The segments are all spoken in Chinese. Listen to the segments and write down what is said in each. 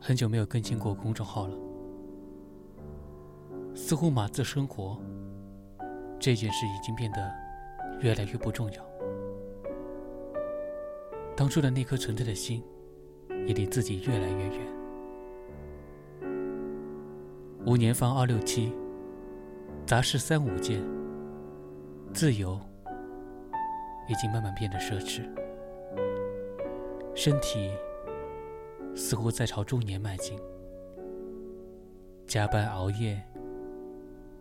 很久没有更新过公众号了，似乎码字生活这件事已经变得越来越不重要。当初的那颗纯粹的心，也离自己越来越远。五年方二六七，杂事三五件，自由已经慢慢变得奢侈，身体似乎在朝中年迈进，加班熬夜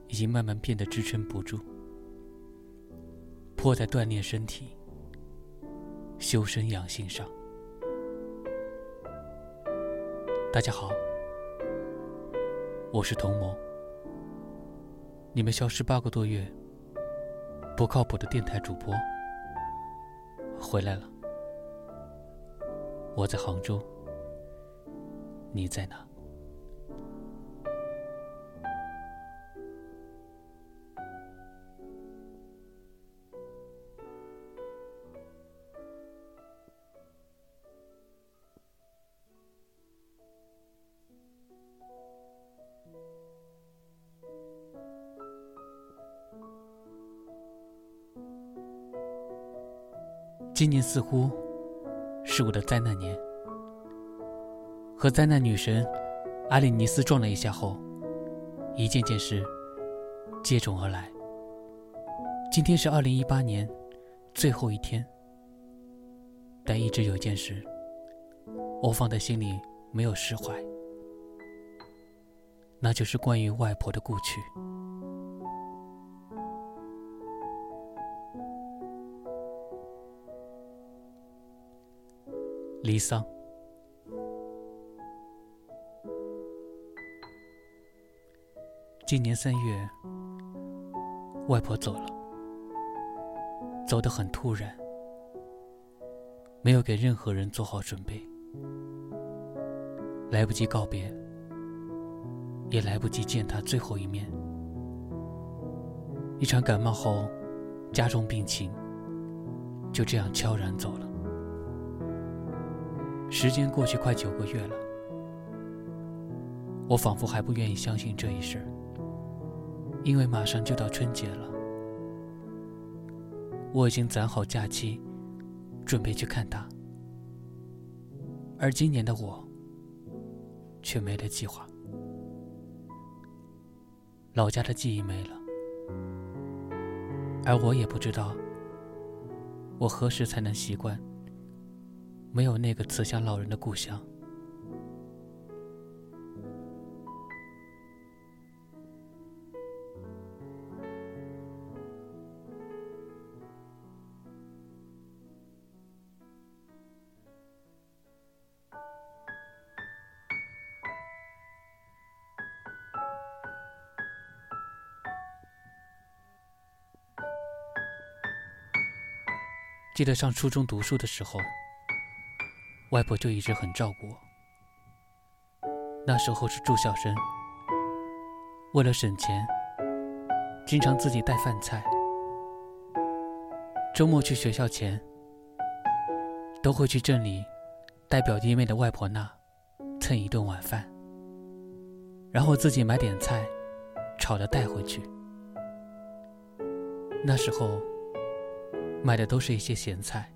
已经慢慢变得支撑不住，迫在锻炼身体、修身养性上。大家好。我是童谋，你们消失八个多月、不靠谱的电台主播回来了。我在杭州，你在哪？今年似乎是我的灾难年，和灾难女神阿里尼斯撞了一下后，一件件事接踵而来。今天是二零一八年最后一天，但一直有件事我放在心里没有释怀，那就是关于外婆的故去。离丧。今年三月，外婆走了，走得很突然，没有给任何人做好准备，来不及告别，也来不及见她最后一面。一场感冒后，加重病情，就这样悄然走了。时间过去快九个月了，我仿佛还不愿意相信这一事，因为马上就到春节了。我已经攒好假期，准备去看他，而今年的我却没了计划。老家的记忆没了，而我也不知道我何时才能习惯。没有那个慈祥老人的故乡。记得上初中读书的时候。外婆就一直很照顾我。那时候是住校生，为了省钱，经常自己带饭菜。周末去学校前，都会去镇里带表弟妹的外婆那蹭一顿晚饭，然后自己买点菜，炒了带回去。那时候买的都是一些咸菜、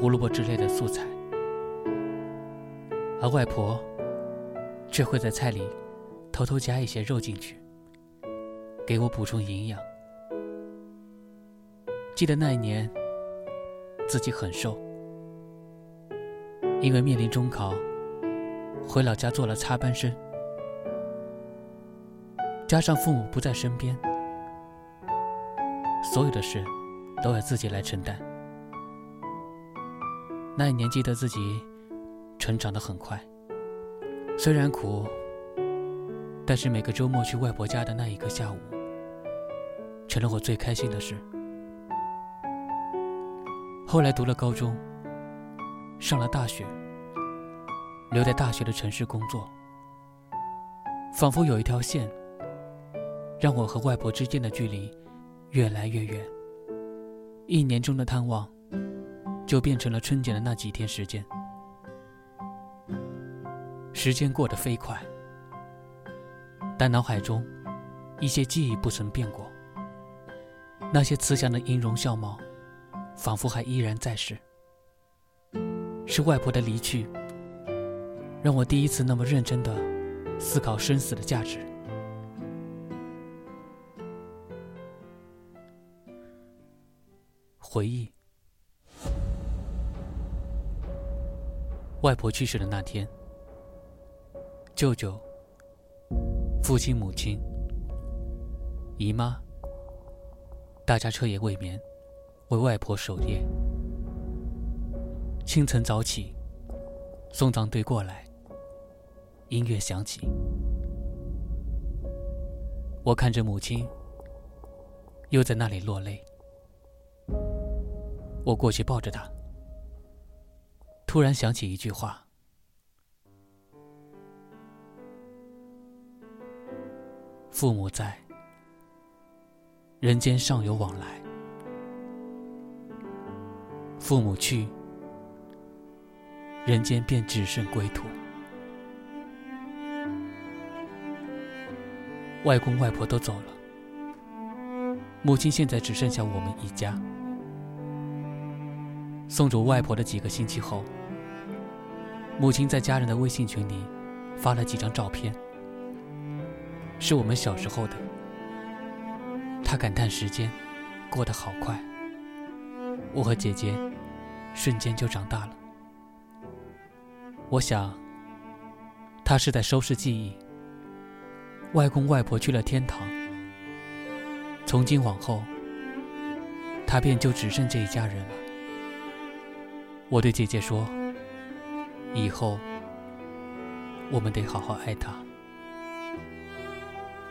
胡萝卜之类的素菜。而外婆却会在菜里偷偷加一些肉进去，给我补充营养。记得那一年自己很瘦，因为面临中考，回老家做了插班生，加上父母不在身边，所有的事都要自己来承担。那一年记得自己。成长的很快，虽然苦，但是每个周末去外婆家的那一个下午，成了我最开心的事。后来读了高中，上了大学，留在大学的城市工作，仿佛有一条线，让我和外婆之间的距离越来越远。一年中的探望，就变成了春节的那几天时间。时间过得飞快，但脑海中一些记忆不曾变过。那些慈祥的音容笑貌，仿佛还依然在世。是外婆的离去，让我第一次那么认真的思考生死的价值。回忆，外婆去世的那天。舅舅、父亲、母亲、姨妈，大家彻夜未眠，为外婆守夜。清晨早起，送葬队过来，音乐响起，我看着母亲，又在那里落泪。我过去抱着她，突然想起一句话。父母在，人间尚有往来；父母去，人间便只剩归途。外公外婆都走了，母亲现在只剩下我们一家。送走外婆的几个星期后，母亲在家人的微信群里发了几张照片。是我们小时候的，他感叹时间过得好快，我和姐姐瞬间就长大了。我想，他是在收拾记忆。外公外婆去了天堂，从今往后，他便就只剩这一家人了。我对姐姐说：“以后，我们得好好爱他。”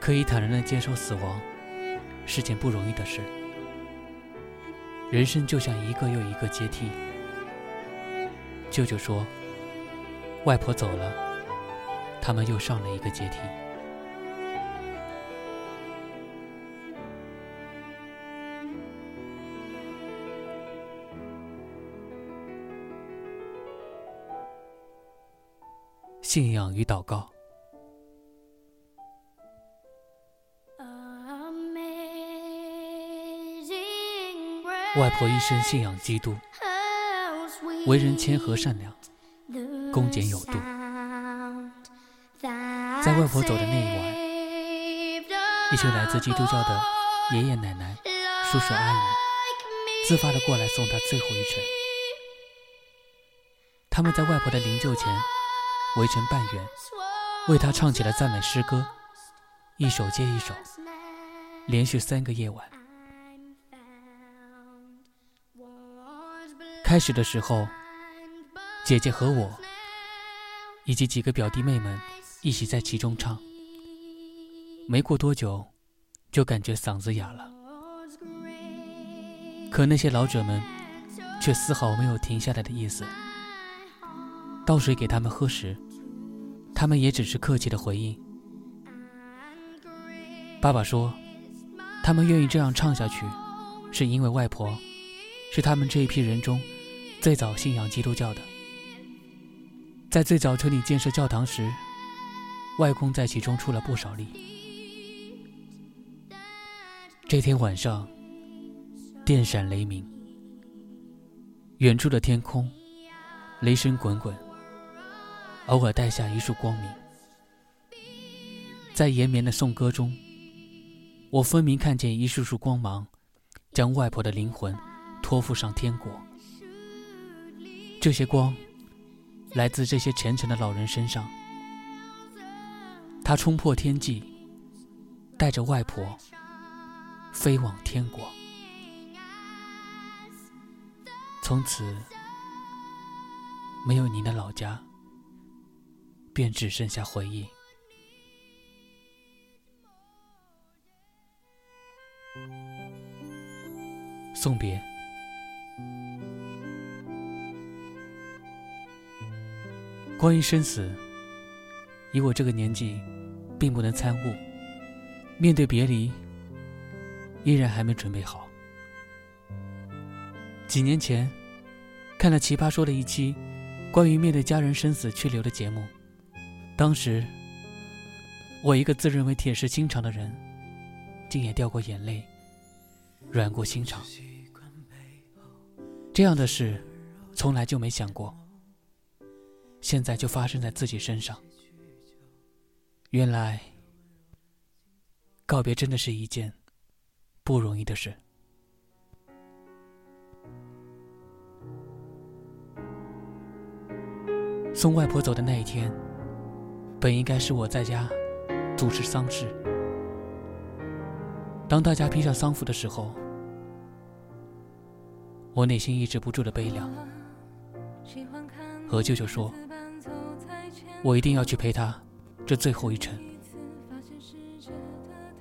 可以坦然的接受死亡，是件不容易的事。人生就像一个又一个阶梯。舅舅说，外婆走了，他们又上了一个阶梯。信仰与祷告。外婆一生信仰基督，为人谦和善良，恭俭有度。在外婆走的那一晚，一群来自基督教的爷爷奶奶、叔叔阿姨自发的过来送她最后一程。他们在外婆的灵柩前围成半圆，为她唱起了赞美诗歌，一首接一首，连续三个夜晚。开始的时候，姐姐和我，以及几个表弟妹们一起在其中唱。没过多久，就感觉嗓子哑了。可那些老者们却丝毫没有停下来的意思。倒水给他们喝时，他们也只是客气的回应。爸爸说，他们愿意这样唱下去，是因为外婆是他们这一批人中。最早信仰基督教的，在最早村里建设教堂时，外公在其中出了不少力。这天晚上，电闪雷鸣，远处的天空，雷声滚滚，偶尔带下一束光明。在延绵的颂歌中，我分明看见一束束光芒，将外婆的灵魂托付上天国。这些光，来自这些虔诚的老人身上。他冲破天际，带着外婆飞往天国。从此，没有您的老家，便只剩下回忆。送别。关于生死，以我这个年纪，并不能参悟。面对别离，依然还没准备好。几年前，看了《奇葩说》的一期关于面对家人生死去留的节目，当时我一个自认为铁石心肠的人，竟也掉过眼泪，软过心肠。这样的事，从来就没想过，现在就发生在自己身上。原来，告别真的是一件不容易的事。送外婆走的那一天，本应该是我在家主持丧事。当大家披上丧服的时候，我内心抑制不住的悲凉。和舅舅说：“我一定要去陪他这最后一程。”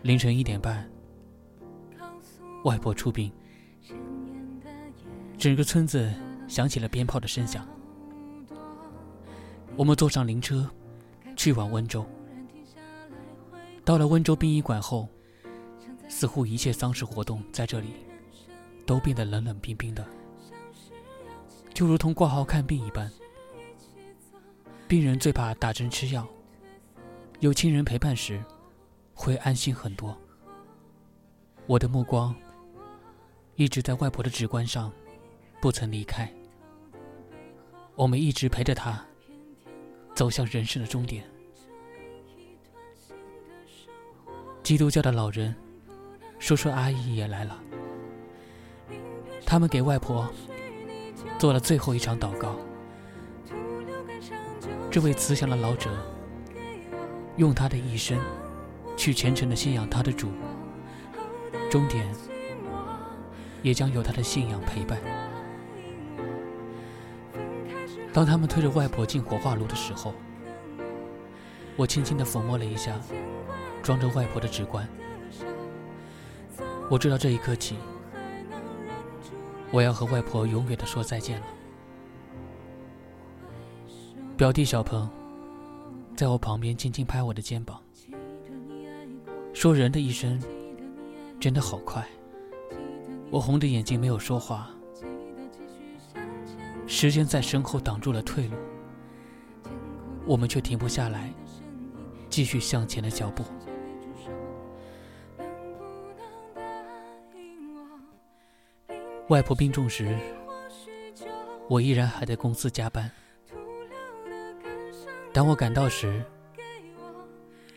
凌晨一点半，外婆出殡，整个村子响起了鞭炮的声响。我们坐上灵车，去往温州。到了温州殡仪馆后，似乎一切丧事活动在这里都变得冷冷冰冰的，就如同挂号看病一般。病人最怕打针吃药，有亲人陪伴时，会安心很多。我的目光一直在外婆的纸棺上，不曾离开。我们一直陪着她。走向人生的终点。基督教的老人、叔叔阿姨也来了，他们给外婆做了最后一场祷告。这位慈祥的老者，用他的一生去虔诚的信仰他的主，终点也将有他的信仰陪伴。当他们推着外婆进火化炉的时候，我轻轻地抚摸了一下装着外婆的纸棺。我知道这一刻起，我要和外婆永远的说再见了。表弟小鹏在我旁边轻轻拍我的肩膀，说：“人的一生真的好快。”我红着眼睛没有说话。时间在身后挡住了退路，我们却停不下来，继续向前的脚步。外婆病重时，我依然还在公司加班。当我赶到时，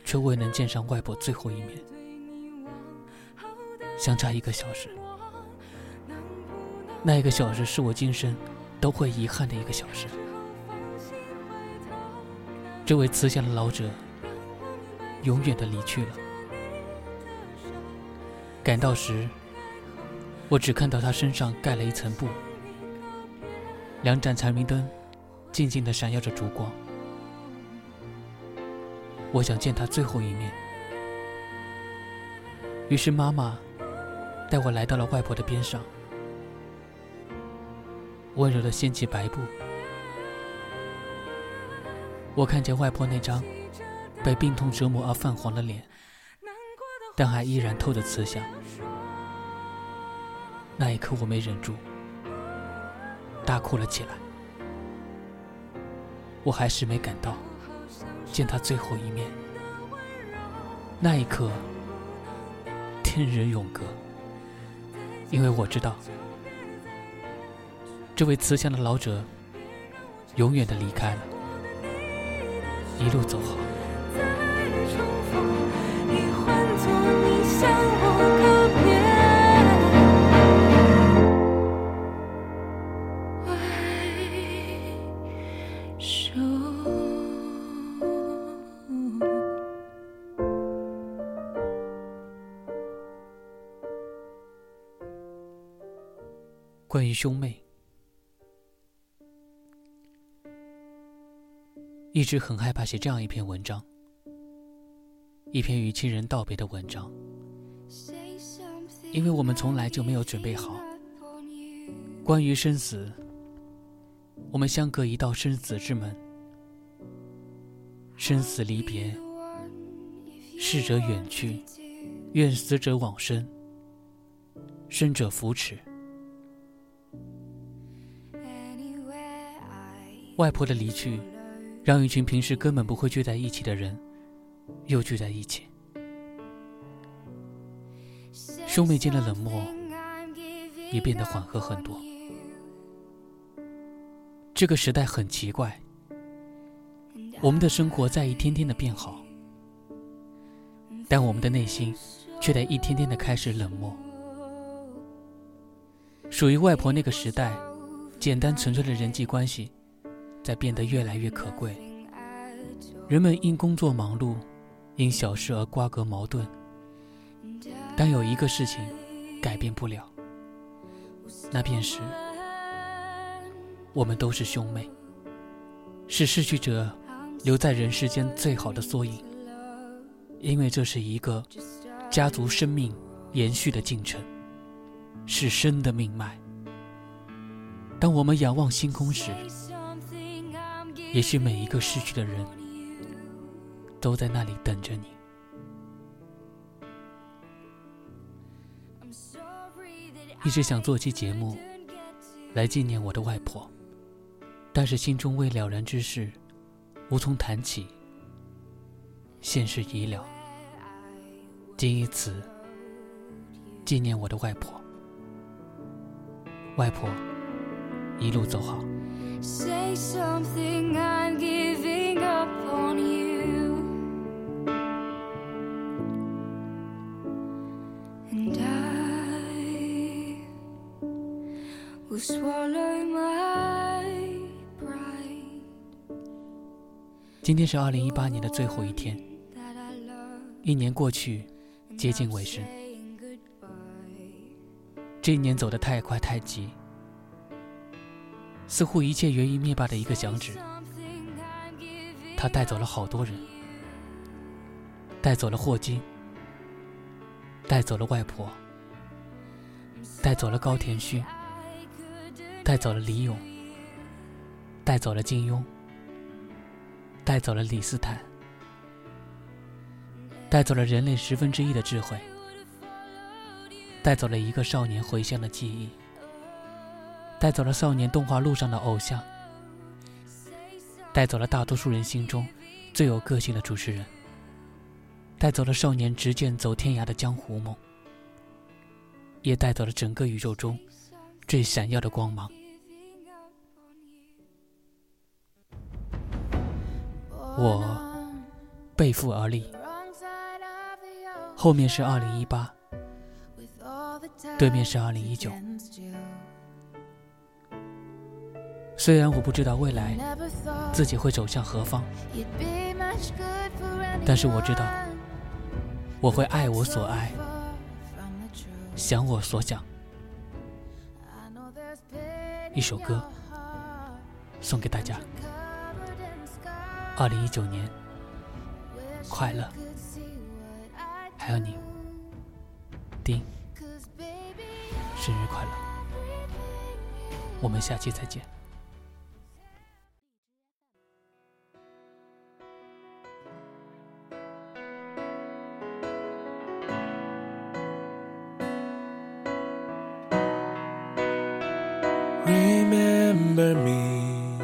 却未能见上外婆最后一面，相差一个小时。那一个小时是我今生。都会遗憾的一个小时。这位慈祥的老者永远的离去了。赶到时，我只看到他身上盖了一层布，两盏长明灯静静的闪耀着烛光。我想见他最后一面，于是妈妈带我来到了外婆的边上。温柔的掀起白布，我看见外婆那张被病痛折磨而泛黄的脸，但还依然透着慈祥。那一刻，我没忍住，大哭了起来。我还是没赶到见他最后一面。那一刻，天人永隔，因为我知道。这位慈祥的老者，永远的离开了，一路走好。关于兄妹。一直很害怕写这样一篇文章，一篇与亲人道别的文章，因为我们从来就没有准备好。关于生死，我们相隔一道生死之门，生死离别，逝者远去，愿死者往生，生者扶持。外婆的离去，让一群平时根本不会聚在一起的人，又聚在一起。兄妹间的冷漠也变得缓和很多。这个时代很奇怪，我们的生活在一天天的变好，但我们的内心却在一天天的开始冷漠。属于外婆那个时代，简单纯粹的人际关系，在变得越来越可贵。人们因工作忙碌，因小事而瓜葛矛盾。但有一个事情改变不了，那便是我们都是兄妹，是逝去者留在人世间最好的缩影。因为这是一个家族生命延续的进程，是生的命脉。当我们仰望星空时，也许每一个逝去的人都在那里等着你。一直想做期节目来纪念我的外婆，但是心中未了然之事无从谈起。现实已了，仅以此纪念我的外婆。外婆，一路走好。今天是二零一八年的最后一天，一年过去，接近尾声。这一年走得太快太急，似乎一切源于灭霸的一个响指，他带走了好多人，带走了霍金，带走了外婆，带走了高田勋。带走了李勇，带走了金庸，带走了李斯坦，带走了人类十分之一的智慧，带走了一个少年回乡的记忆，带走了少年动画路上的偶像，带走了大多数人心中最有个性的主持人，带走了少年执剑走天涯的江湖梦，也带走了整个宇宙中。最闪耀的光芒。我背负而立，后面是二零一八，对面是二零一九。虽然我不知道未来自己会走向何方，但是我知道我会爱我所爱，想我所想。一首歌送给大家，二零一九年快乐，还有你，丁，生日快乐，我们下期再见。Remember me.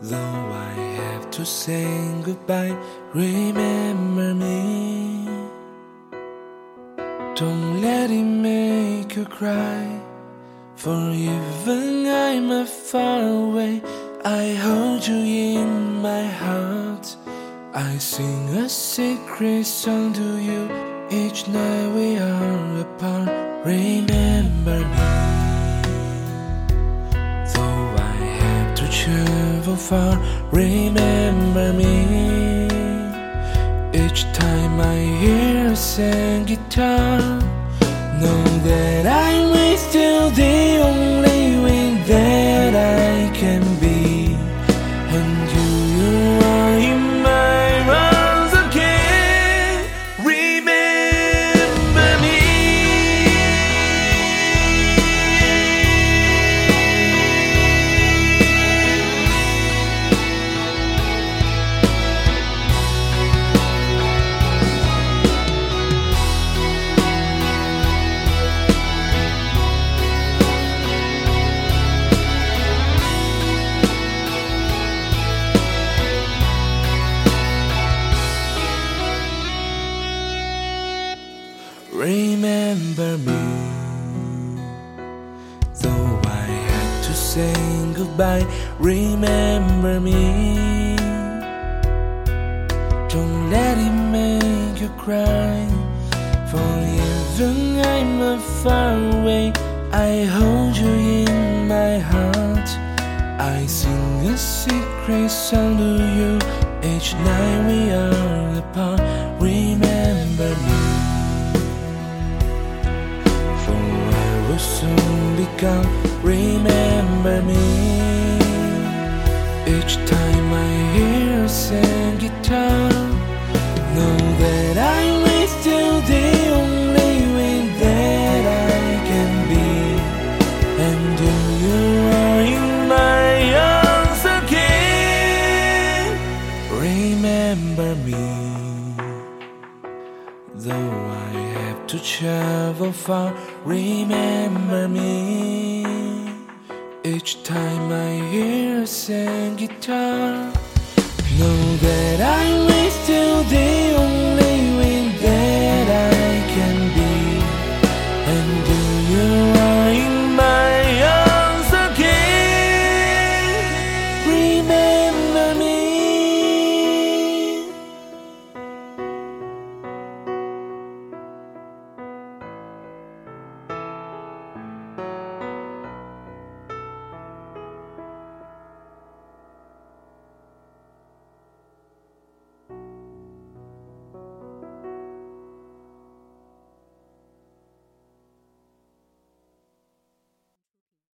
Though I have to say goodbye, remember me. Don't let it make you cry. For even I'm far away, I hold you in my heart. I sing a secret song to you each night far, remember me. Each time I hear a sad guitar, know that I'm you, the only way that I can gone. Remember me. Each time I hear a sad guitar, know that I'm you, the only way that I can be. And you are in my arms again. Remember me. Though I have to travel far, remember me. 잘생기다